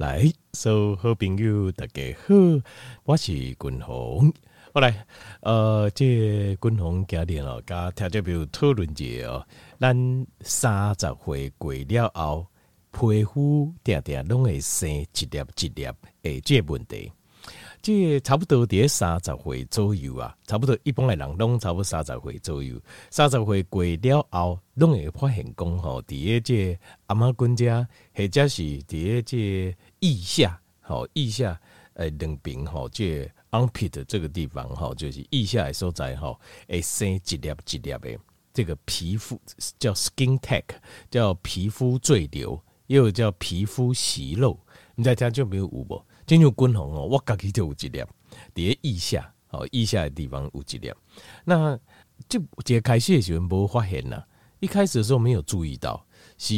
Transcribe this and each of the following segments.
来，所有好朋友大家好，我是君鸿。好来，呃，这、君鸿今天哦，加听这边讨论者哦，咱三十岁过了后，皮肤定定拢会生一粒一粒诶，这问题。这差不多在三十岁左右啊，差不多一般诶人拢差不多三十岁左右，三十岁过了后，拢会发现讲吼，伫个这阿妈君家，或者是伫个这腋下，吼腋下诶两边吼，这 armpit 这个地方吼，就是腋下诶所在吼，会生一粒一粒诶这个皮肤叫 skin tag，叫皮肤赘瘤，又叫皮肤息肉，你在听就没有有无？进入君鸿哦，我家己就有一粒，伫腋下哦，腋下的地方有一粒。那即一开始诶时阵无发现啦，一开始的时候没有注意到，是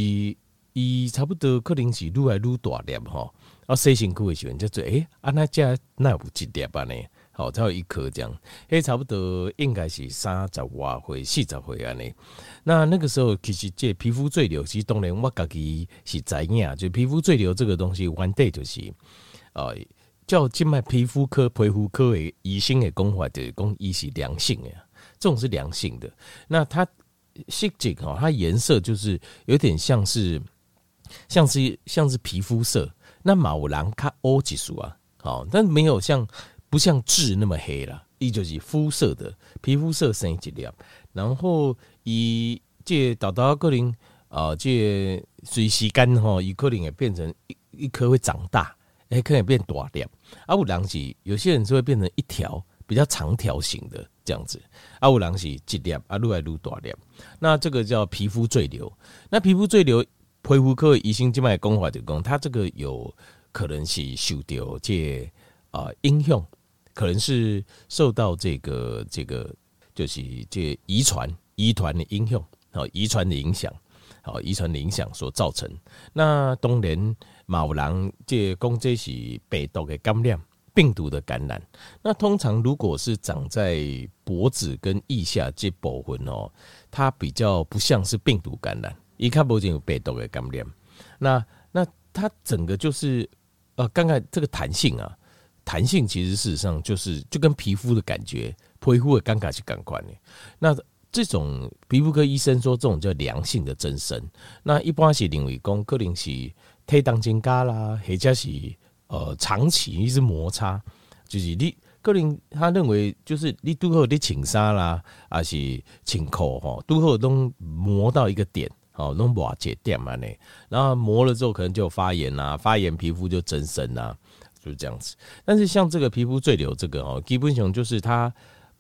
伊差不多可能是愈来愈大粒吼。啊，洗身躯诶时阵才做，诶，啊那这那有一粒吧呢？好，才有一颗这样，诶，差不多应该是三十外岁、四十岁安尼。那那个时候其实这皮肤赘瘤，其实当然我家己是知影，就皮肤赘瘤这个东西，原底就是。呃，叫静脉皮肤科、皮肤科的医生的讲法，就是讲伊是良性的，这种是良性的。那它色泽哈，它颜色就是有点像是，像是像是皮肤色。那毛囊它乌几束啊，好，但没有像不像痣那么黑了，伊就是肤色的皮肤色深一点。然后以这到到可能啊，这随时间哈，伊可能也变成一一颗会长大。哎，可以变大粒，啊，有人是有些人是会变成一条比较长条形的这样子，啊，有人是一粒，啊，愈来愈大粒，那这个叫皮肤赘瘤。那皮肤赘瘤，皮肤科医生这边讲法就讲，它这个有可能是受到这啊影响，可能是受到这个这个就是这遗传遗传的影响，啊，遗传的影响。好，遗传的影响所造成。那当然，某人这讲这是病毒的感染，病毒的感染。那通常如果是长在脖子跟腋下这部分哦，它比较不像是病毒感染，一看不见有病毒的感染。那那它整个就是呃，刚刚这个弹性啊，弹性其实事实上就是就跟皮肤的感觉，皮肤的感觉是感官的。那这种皮肤科医生说，这种叫良性的增生。那一般是认为讲，可能是体重增加啦，或者是呃长期一直摩擦，就是你可能他认为就是你拄好你穿衫啦，还是穿裤吼，拄好都磨到一个点，哦，弄瓦解点嘛呢。然后磨了之后，可能就发炎啦，发炎皮肤就增生啦，就是这样子。但是像这个皮肤赘瘤这个哦，基本上就是它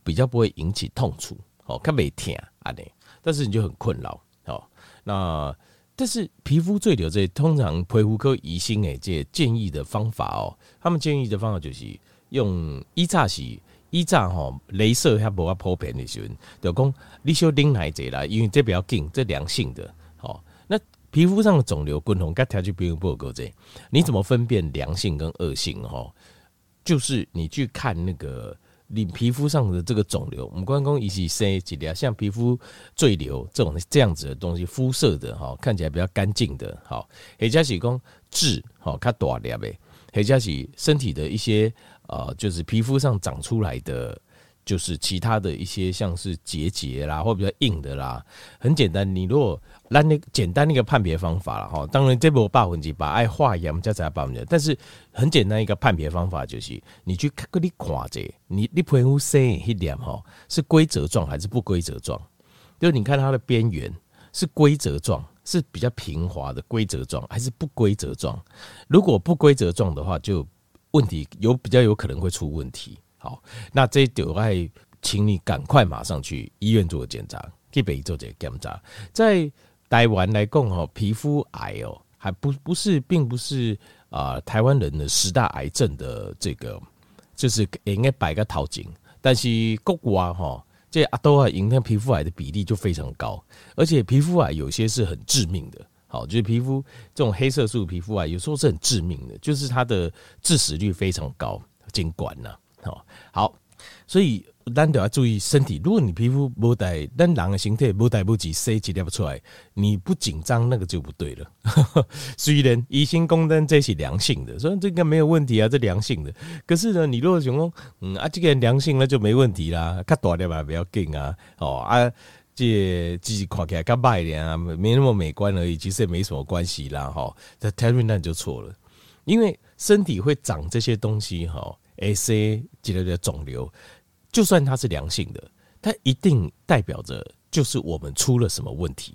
比较不会引起痛楚。哦，看没疼啊，你，但是你就很困扰。哦，那但是皮肤赘瘤这通常皮肤科医生诶，这建议的方法哦，他们建议的方法就是用一炸洗一炸哈，镭射还不要破片的时候，就讲你修丁来这啦，因为这比较紧，这良性的。好，那皮肤上的肿瘤，共同该条件不用报告这，你怎么分辨良性跟恶性？哈，就是你去看那个。你皮肤上的这个肿瘤，我们关公一起生几条，像皮肤赘瘤这种这样子的东西，肤色的哈，看起来比较干净的，好，或者是讲痣，好，看大粒呗，或者是身体的一些啊，就是皮肤上长出来的。就是其他的一些像是结节啦，或比较硬的啦，很简单。你如果那那简单的一个判别方法了哈，当然这部百分之把爱化验才才百分之，但是很简单一个判别方法就是，你去看你看这，你你皮肤生一点哈，是规则状还是不规则状？就是你看它的边缘是规则状，是比较平滑的规则状，还是不规则状？如果不规则状的话，就问题有比较有可能会出问题。好，那这就爱请你赶快马上去医院做检查，去北医做这个检查。在台湾来讲哦，皮肤癌哦，还不不是，并不是啊、台湾人的十大癌症的这个，就是应该摆个头前。但是国外哈，这阿多啊，影响皮肤癌的比例就非常高，而且皮肤癌有些是很致命的。好，就是皮肤这种黑色素皮肤癌，有时候是很致命的，就是它的致死率非常高，尽管呢。好，好，所以咱都要注意身体。如果你皮肤不带，但人的形态不带不及，C 几列不出来，你不紧张，那个就不对了。虽然疑心功能这是良性的，所以这个没有问题啊，这良性的。可是呢，你如果想说，嗯啊，这个人良性那就没问题啦，较大点吧不要紧啊，哦啊，这自己看起来较白一点啊，没那么美观而已，其实也没什么关系啦，哈。这 Terry 那就错了，因为身体会长这些东西，哈，AC 几类的肿瘤。就算它是良性的，它一定代表着就是我们出了什么问题。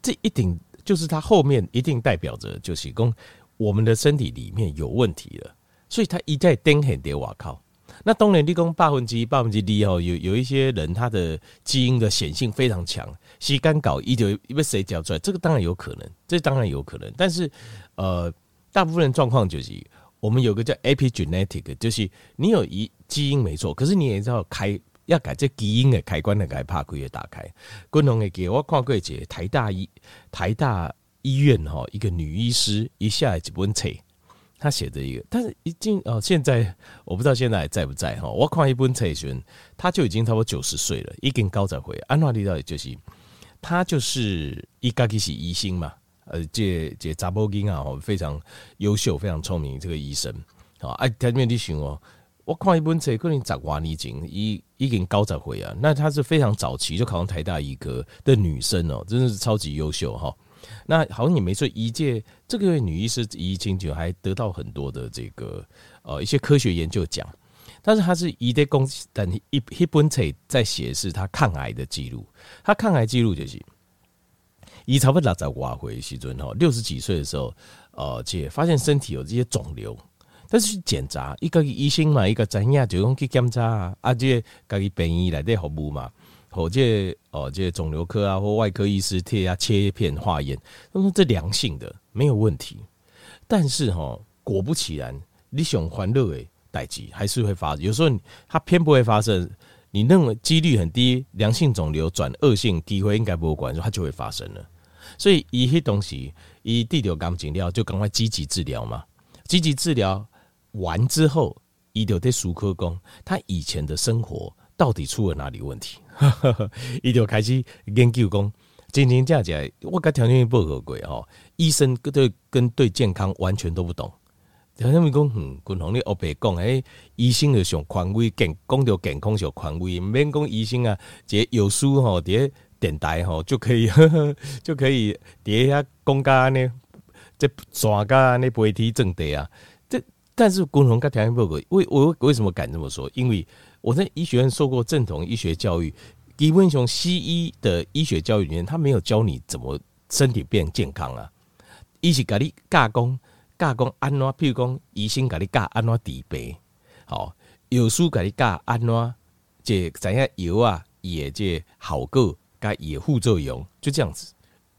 这一定就是它后面一定代表着就是说我们的身体里面有问题了。所以它一再盯很点瓦靠。那当然，立功百分之一、百分之二哦，有有一些人他的基因的显性非常强，吸干搞一就因为谁讲出来，这个当然有可能，这当然有可能。但是呃，大部分人状况就是。我们有个叫 epigenetic，就是你有一基因没错，可是你也知道开要改这基因的开关的改，怕可以打开。共同的给我看过一台大医台大医院哈，一个女医师一下来几本册，她写的一个，但是已经哦，现在我不知道现在还在不在哈。我看一本册时，她就已经差不多九十岁了，已经高在回。安娜丽到底就是，她就是一个是医生嘛。呃，这这查波金啊，非常优秀，非常聪明，这个医生啊，哎，他面你想哦，我看一本册，可能十多年前，已已经高十岁啊，那他是非常早期就考上台大医科的女生哦，真的是超级优秀哈。那好像也没错，一届这个女医师一进去还得到很多的这个呃一些科学研究奖，但是她是一代公，但一一本册在写是她抗癌的记录，她抗癌记录就是。伊差不多六十多岁时阵吼，六十几岁的时候，呃，且发现身体有这些肿瘤，但是去检查，一个医生嘛，一个专业就用去检查啊，啊，这家己病院来的服务嘛，或者哦，这肿瘤科啊或外科医师贴啊切片化验，他说这良性的没有问题，但是吼，果不其然，你想欢乐的代志还是会发生，有时候它偏不会发生。你认为几率很低，良性肿瘤转恶性机会应该不会管，它就会发生了。所以一些东西，一第六感诊疗就赶快积极治疗嘛。积极治疗完之后，一就得术科讲他以前的生活到底出了哪里问题，一就开始研究讲，真真假假，我跟条件不合规哦，医生对跟对健康完全都不懂。他们讲，嗯，共同你欧白讲，诶，医生就上权威，健讲到健康上权威，毋免讲医生啊，这有书吼，这电台吼就可以，呵呵就可以底下公家呢，这专家呢不会提正题啊。这但是共同跟条件不合，为我为什么敢这么说？因为我在医学院受过正统医学教育，基本上西医的医学教育里面，他没有教你怎么身体变健康啊，伊是甲你加工。教讲安怎，譬如讲医生甲你教安怎治病，好，药师甲你教安怎，这怎样药啊，也这好个，该也副作用，就这样子。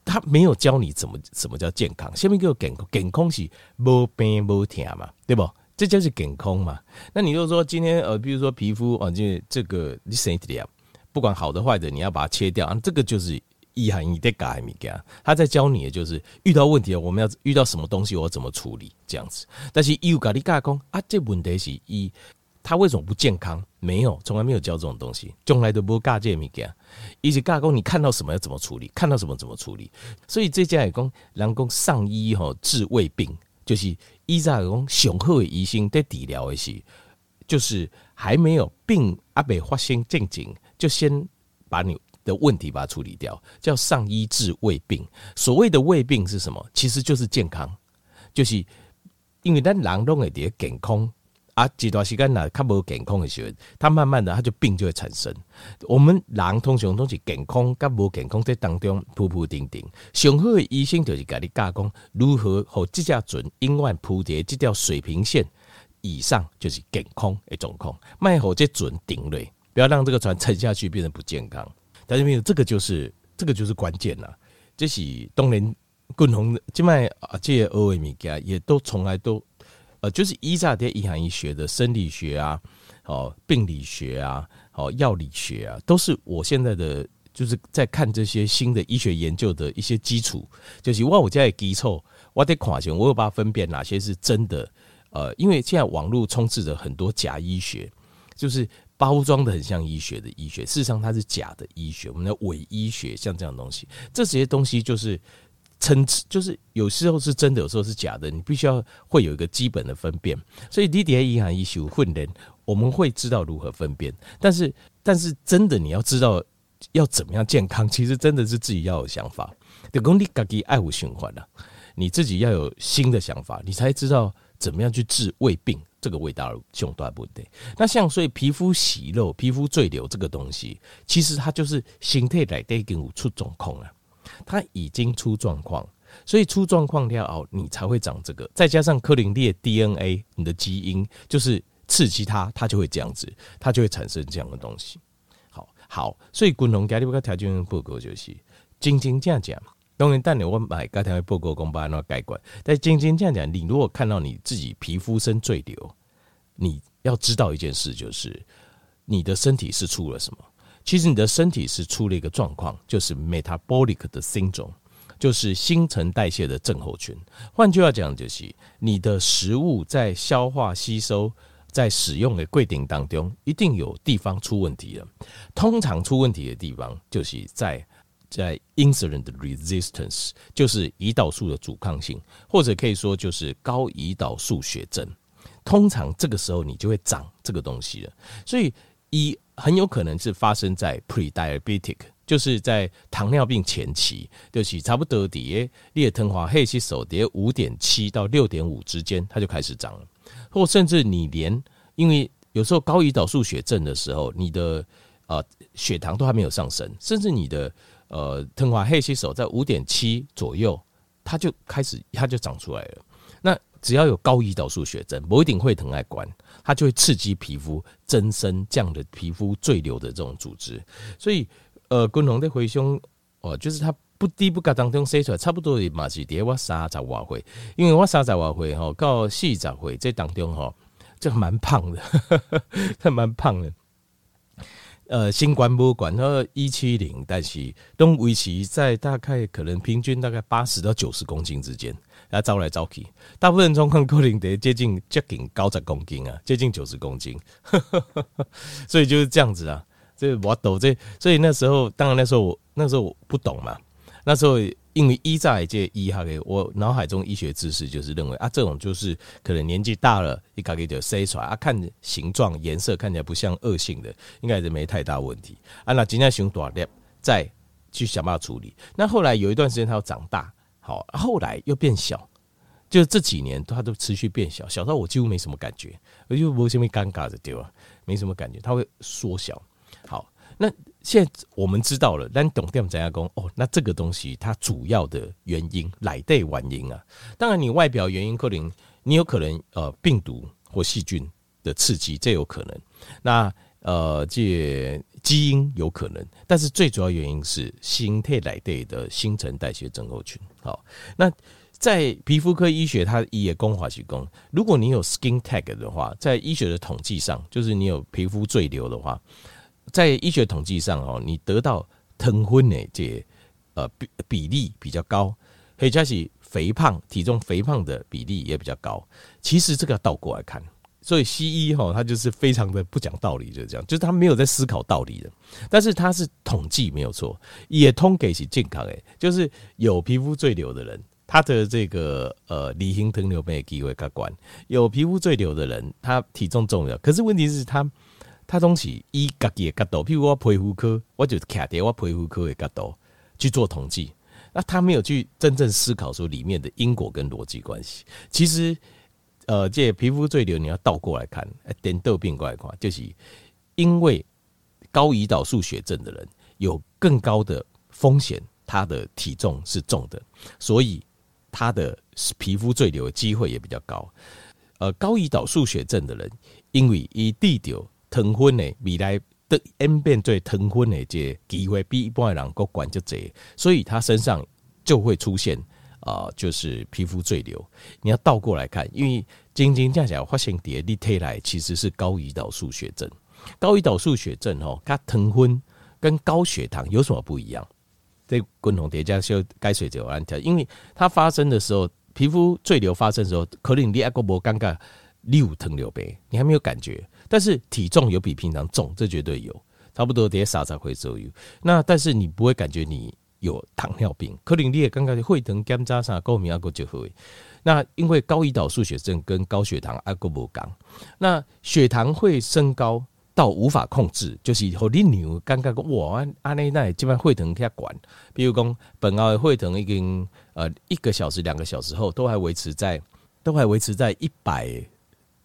他没有教你怎么什么叫健康，下面叫健康，健康是无病无痛嘛，对不？这就是健康嘛。那你就说今天呃，比如说皮肤啊，就这个你身体啊，不管好的坏的，你要把它切掉啊，这个就是。一行一的改米给他在教你的就是遇到问题了，我们要遇到什么东西，我怎么处理这样子。但是又搞你加工啊，这问题是一，他为什么不健康？没有，从来没有教这种东西，从来都不教这米给。一直加工，你看到什么要怎么处理，看到什么怎么处理。所以这家也讲，人讲上医吼治未病，就是医在讲雄厚医生在治疗的是，就是还没有病阿未发生症状，就先把你。的问题把它处理掉，叫上医治未病。所谓的未病是什么？其实就是健康，就是因为咱人拢会得健康啊，这段时间呐，他无健康的时候，他慢慢的他就病就会产生。我们人通常都是健康甲无健康在当中铺铺顶顶。上好的医生就是给你教讲如何和这家准永远铺叠这条水平线以上，就是健康的状况。卖好这准顶嘞，不要让这个船沉下去变成不健康。但是没有这个就是这个就是关键了，这是东联共同今麦啊这些欧维米加也都从来都呃就是依照这一行医学的生理学啊，哦病理学啊，哦药理学啊，都是我现在的就是在看这些新的医学研究的一些基础，就是我我在基础我得看清，我有办法分辨哪些是真的，呃，因为现在网络充斥着很多假医学，就是。包装的很像医学的医学，事实上它是假的医学，我们的伪医学，像这样东西，这些东西就是称，就是有时候是真的，有时候是假的，你必须要会有一个基本的分辨。所以你在银行医学训练，我们会知道如何分辨，但是但是真的你要知道要怎么样健康，其实真的是自己要有想法。就讲你自己爱护循环了，你自己要有新的想法，你才知道怎么样去治胃病。这个味道凶多不对。那像所以皮肤息肉、皮肤赘瘤这个东西，其实它就是形态来得跟出状况了。它已经出状况，所以出状况了后，你才会长这个。再加上柯林列 DNA，你的基因就是刺激它，它就会这样子，它就会产生这样的东西。好好，所以滚龙家里边个条件报告就是，真真正正。当然，但你我买刚才报告公布那盖棺，但晶晶这样讲，你如果看到你自己皮肤生赘瘤，你要知道一件事，就是你的身体是出了什么。其实你的身体是出了一个状况，就是 metabolic 的 syndrome，就是新陈代谢的症候群。换句话讲，就是你的食物在消化吸收、在使用的过程当中，一定有地方出问题了。通常出问题的地方，就是在。在 insulin 的 resistance 就是胰岛素的阻抗性，或者可以说就是高胰岛素血症。通常这个时候你就会长这个东西了，所以一很有可能是发生在 pre-diabetic，就是在糖尿病前期，就是差不多的列糖化黑吸手碟五点七到六点五之间，它就开始长了，或甚至你连因为有时候高胰岛素血症的时候，你的呃血糖都还没有上升，甚至你的。呃，糖化血吸手在五点七左右，它就开始，它就长出来了。那只要有高胰岛素血症，不一定会疼爱关，它就会刺激皮肤增生这样的皮肤赘瘤的这种组织。所以，呃，昆龙的回胸，哦，就是它不低不高当中生出来，差不多也嘛是跌我三十瓦回，因为我三十瓦回哈，到四十回这当中哈，就蛮胖的，它蛮胖的。呃，新冠博物馆它一七零，但是都维持在大概可能平均大概八十到九十公斤之间，他招来招去，大部分状况可能得接近接近高十公斤啊，接近九十公斤，所以就是这样子啊。这我懂这，所以那时候当然那时候我那时候我不懂嘛，那时候。因为依在这医哈个，我脑海中医学知识就是认为啊，这种就是可能年纪大了，一卡给就塞出来啊，看形状颜色看起来不像恶性的，应该是没太大问题啊。那今天熊多点再去想办法处理。那后来有一段时间它要长大，好，后来又变小，就这几年它都持续变小，小到我几乎没什么感觉，我就没什么尴尬的对吧？没什么感觉，它会缩小。好，那。现在我们知道了，但懂点怎样讲哦？那这个东西它主要的原因来对原因啊。当然，你外表原因可能你有可能呃病毒或细菌的刺激，这有可能。那呃这基因有可能，但是最主要原因是新陈来对的新陈代谢症候群。好，那在皮肤科医学，它也公化提供，如果你有 skin tag 的话，在医学的统计上，就是你有皮肤赘瘤的话。在医学统计上哦，你得到疼昏的这呃比比例比较高，或者是肥胖体重肥胖的比例也比较高。其实这个倒过来看，所以西医哈他就是非常的不讲道理，就是这样，就是他没有在思考道理的。但是他是统计没有错，也通给是健康诶，就是有皮肤赘瘤的人，他的这个呃梨形糖尿病的机会较高；有皮肤赘瘤的人，他体重重要，可是问题是他。他东西以自己的角度，譬如我皮肤科，我就卡在我皮肤科的角度去做统计。那他没有去真正思考说里面的因果跟逻辑关系。其实，呃，这皮肤赘瘤你要倒过来看，点痘病过来看，就是因为高胰岛素血症的人有更高的风险，他的体重是重的，所以他的皮肤赘瘤机会也比较高。呃，高胰岛素血症的人，因为以地条。糖分的未来的演变最糖分的这机会比一般的人更高，就这，所以他身上就会出现啊、呃，就是皮肤赘瘤。你要倒过来看，因为真真正正发现的你体来其实是高胰岛素血症。高胰岛素血症哦，它糖分跟高血糖有什么不一样？这共同叠加修该水就安条，因为它发生的时候，皮肤赘瘤发生的时候，可能你还个无感觉。你有糖尿病，你还没有感觉，但是体重有比平常重，这绝对有，差不多得三十回左右。那但是你不会感觉你有糖尿病，可能你也刚刚会疼检查上高明阿哥就会。那因为高胰岛素血症跟高血糖阿哥不讲，那血糖会升高到无法控制，就是以后你牛刚刚哇安内那基本上会疼开管，比如讲本澳的会疼已经呃一个小时两个小时后都还维持在都还维持在一百。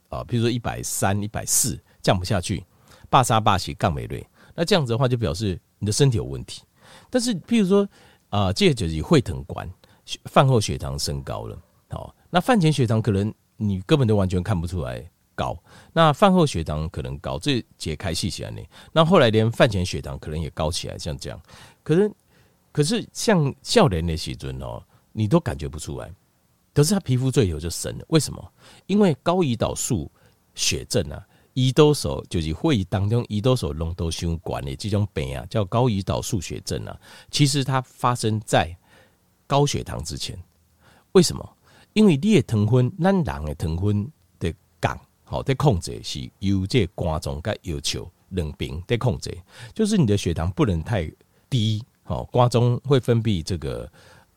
啊，比如说一百三、一百四降不下去，罢沙罢起杠美瑞，那这样子的话就表示你的身体有问题。但是，譬如说啊，这就是会疼管，饭后血糖升高了，好，那饭前血糖可能你根本都完全看不出来高，那饭后血糖可能高，这解开细起来呢，那后来连饭前血糖可能也高起来，像这样，可是可是像少年的时阵哦，你都感觉不出来。可是他皮肤最有就深了，为什么？因为高胰岛素血症啊，胰岛素就是会议当中胰岛素浓度相关的这种病啊，叫高胰岛素血症啊。其实它发生在高血糖之前。为什么？因为你的糖分，咱人的糖分的降好在控制是由这肝脏跟要求两边在控制，就是你的血糖不能太低，好，肝脏会分泌这个。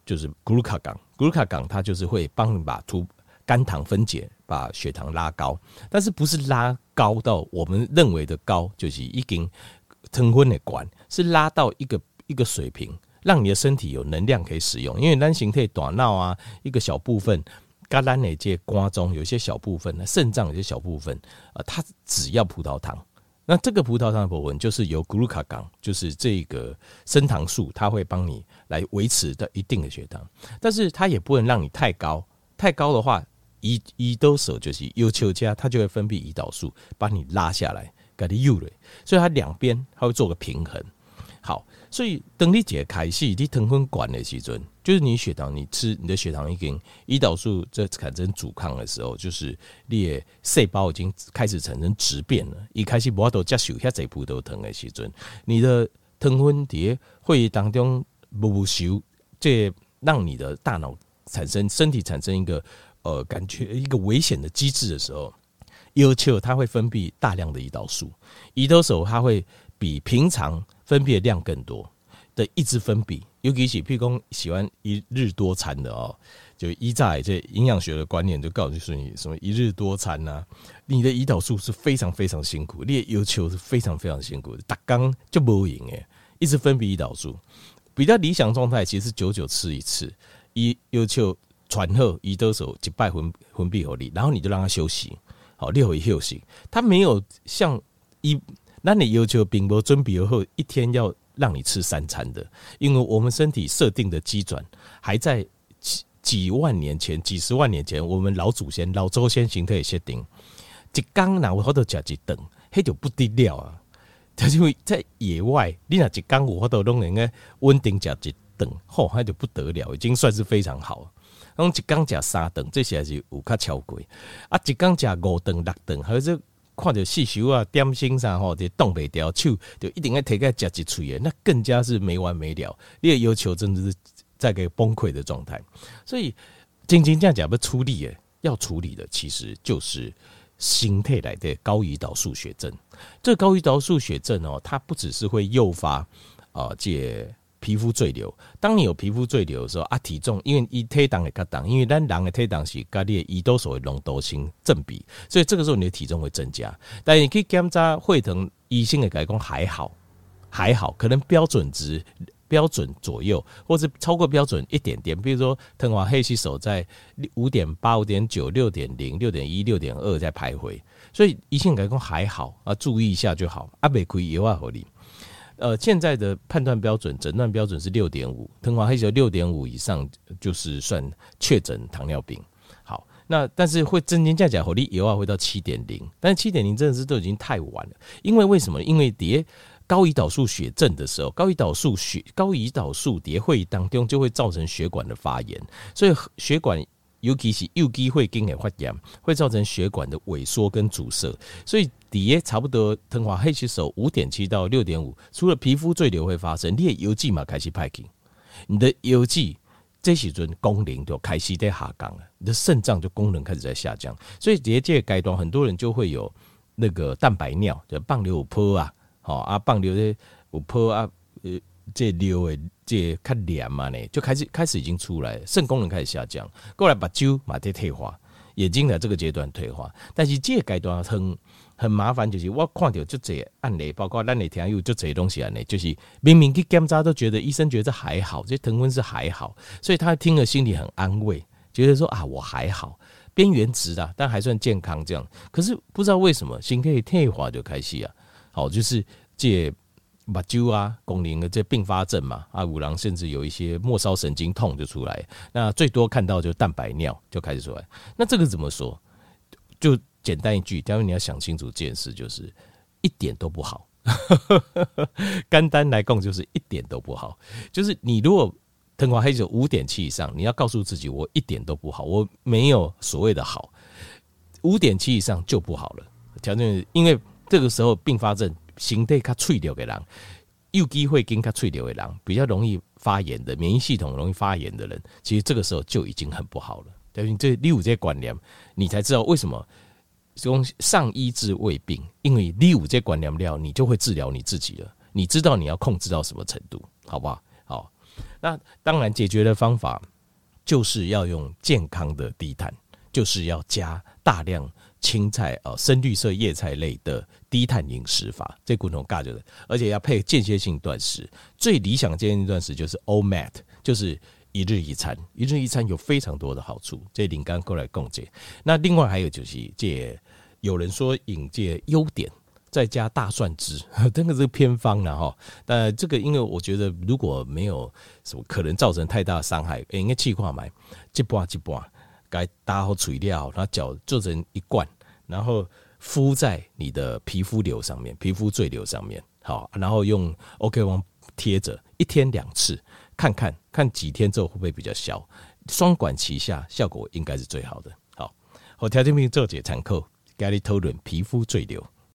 就是 glucagon 噜卡港，咕噜卡港它就是会帮你把突肝糖分解，把血糖拉高，但是不是拉高到我们认为的高，就是已经成昏的管，是拉到一个一个水平，让你的身体有能量可以使用。因为单形态短脑啊，一个小部分，肝胆那些瓜中有些小部分，肾脏有些小部分，啊，它只要葡萄糖。那这个葡萄糖的葡纹就是由 glucagon，就是这个升糖素，它会帮你来维持的一定的血糖，但是它也不能让你太高，太高的话，胰胰岛素就是要求加，它就会分泌胰岛素把你拉下来，给你诱了，所以它两边它会做个平衡。好，所以等你解开始，你糖分管的时阵，就是你血糖，你吃你的血糖已经胰岛素在产生阻抗的时候，就是你的细胞已经开始产生质变了。一开始无都接受遐济葡萄糖的时阵，你的糖分在会议当中无收，这让你的大脑产生身体产生一个呃感觉一个危险的机制的时候，要求它会分泌大量的胰岛素，胰岛素它会比平常。分泌的量更多的一直分泌，尤其是譬如喜欢一日多餐的哦，就依在这营养学的观念，就告诉你什么一日多餐呐，你的胰岛素是非常非常辛苦，你的要求是非常非常辛苦的，打刚就不赢诶，一直分泌胰岛素，比较理想状态其实是久久吃一次，一要求传后胰岛素一拜分分泌合理，然后你就让他休息，好六回休息，他没有像一。那你要求并不准备后一天要让你吃三餐的，因为我们身体设定的基准还在几几万年前、几十万年前，我们老祖先、老祖先形态设定，一缸哪有好多吃一顿，那就不得了啊！就是因为在野外，你那一缸有好多拢能够稳定吃一顿，吼，那就不得了，已经算是非常好。那一缸吃三顿，这些还是有较超过啊！一缸吃五顿、六顿，还是。看着细修啊，点心上吼，就动不掉手，就一定要提个夹一锤的，那更加是没完没了。你的要求真的是在个崩溃的状态。所以，真真正正要处理的，要处理的其实就是心态来的高胰岛素血症。这高胰岛素血症哦，它不只是会诱发啊，这。皮肤赘瘤，当你有皮肤赘瘤的时候啊，体重因为一体重会较重，因为咱人的体重是跟你的胰岛素的浓度成正比，所以这个时候你的体重会增加。但你可以检查会疼，医生的改观还好，还好，可能标准值标准左右，或者超过标准一点点。比如说，疼完黑吸手在五点八、五点九、六点零、六点一、六点二在徘徊，所以医生改观还好啊，注意一下就好。啊，没可以有啊，合理。呃，现在的判断标准、诊断标准是六点五，糖化黑球六点五以上就是算确诊糖尿病。好，那但是会增加价钾火力以后会到七点零，但是七点零真的是都已经太晚了。因为为什么？因为跌高胰岛素血症的时候，高胰岛素血高胰岛素跌会当中就会造成血管的发炎，所以血管。尤其是右肌会经的发炎，会造成血管的萎缩跟阻塞，所以底下差不多糖化黑吸收五点七到六点五，除了皮肤赘瘤会发生，你的腰肌嘛开始歹去，你的腰肌这时阵功能就开始在下降了，你的肾脏就功能开始在下降，所以这这阶段很多人就会有那个蛋白尿，就放尿有泡啊，好啊，放尿的有泡啊，呃，这尿的这较黏嘛呢，就开始开始已经出来，肾功能开始下降，过来把酒马在退化，眼睛在这个阶段退化，但是这个阶段很。很麻烦，就是我看到就这案例，包括咱那天有就这些东西案例，就是明明去检查都觉得医生觉得还好，这疼痛是还好，所以他听了心里很安慰，觉得说啊我还好，边缘值的，但还算健康这样。可是不知道为什么心可以退化就开始啊，好就是这目睭啊功能的这并发症嘛，啊五郎甚至有一些末梢神经痛就出来，那最多看到就蛋白尿就开始出来，那这个怎么说？就。简单一句，但是你要想清楚这件事，就是一点都不好。肝单来供，就是一点都不好。就是你如果藤黄黑酒五点七以上，你要告诉自己，我一点都不好，我没有所谓的好。五点七以上就不好了。条件因为这个时候并发症，形态较脆弱的人，有机会跟较脆弱的人，比较容易发炎的，免疫系统容易发炎的人，其实这个时候就已经很不好了。等于这第五这些观念，你才知道为什么。用上医治未病，因为你有这观念了，你就会治疗你自己了。你知道你要控制到什么程度，好不好？好，那当然解决的方法就是要用健康的低碳，就是要加大量青菜哦，深绿色叶菜类的低碳饮食法。这共同尬着的，而且要配间歇性断食。最理想间歇断食就是 OMAD，就是。一日一餐，一日一餐有非常多的好处。这林刚过来共解。那另外还有就是，借有人说引介优点，再加大蒜汁，这个是偏方了哈。但这个因为我觉得如果没有什么可能造成太大的伤害，应该气化买一半一半，该打好材料，然后搅做成一罐，然后敷在你的皮肤瘤上面，皮肤赘瘤上面，好，然后用 OK 瓮贴着，一天两次。看看看几天之后会不会比较消，双管齐下，效果应该是最好的。好，我条件兵做解参考，给你讨论皮肤赘瘤。